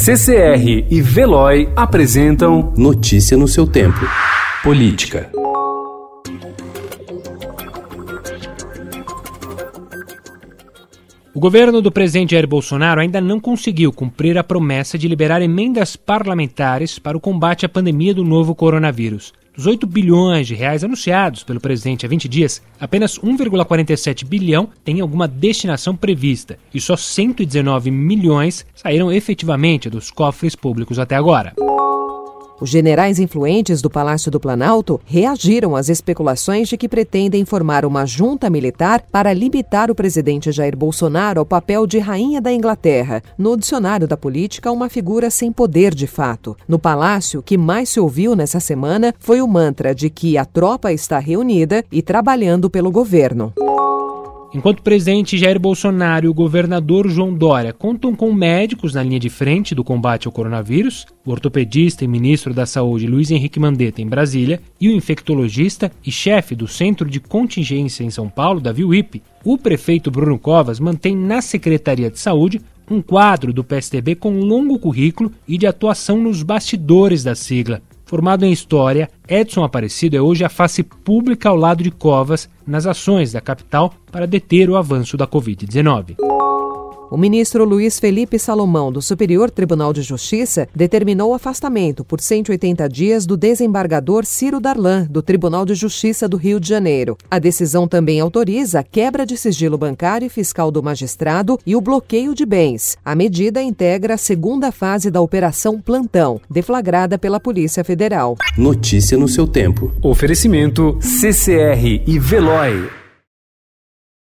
CCR e Veloy apresentam Notícia no seu tempo. Política. O governo do presidente Jair Bolsonaro ainda não conseguiu cumprir a promessa de liberar emendas parlamentares para o combate à pandemia do novo coronavírus. Dos 8 bilhões de reais anunciados pelo presidente há 20 dias, apenas 1,47 bilhão tem alguma destinação prevista e só 119 milhões saíram efetivamente dos cofres públicos até agora. Os generais influentes do Palácio do Planalto reagiram às especulações de que pretendem formar uma junta militar para limitar o presidente Jair Bolsonaro ao papel de rainha da Inglaterra. No dicionário da política, uma figura sem poder de fato. No Palácio, o que mais se ouviu nessa semana foi o mantra de que a tropa está reunida e trabalhando pelo governo. Enquanto o presidente Jair Bolsonaro e o governador João Dória contam com médicos na linha de frente do combate ao coronavírus, o ortopedista e ministro da Saúde Luiz Henrique Mandetta em Brasília e o infectologista e chefe do Centro de Contingência em São Paulo, Davi Wipe, o prefeito Bruno Covas mantém na Secretaria de Saúde um quadro do PSDB com longo currículo e de atuação nos bastidores da sigla. Formado em História, Edson Aparecido é hoje a face pública ao lado de Covas nas ações da capital para deter o avanço da Covid-19. O ministro Luiz Felipe Salomão, do Superior Tribunal de Justiça, determinou o afastamento por 180 dias do desembargador Ciro Darlan, do Tribunal de Justiça do Rio de Janeiro. A decisão também autoriza a quebra de sigilo bancário e fiscal do magistrado e o bloqueio de bens. A medida integra a segunda fase da Operação Plantão, deflagrada pela Polícia Federal. Notícia no seu tempo. Oferecimento CCR e Veloy.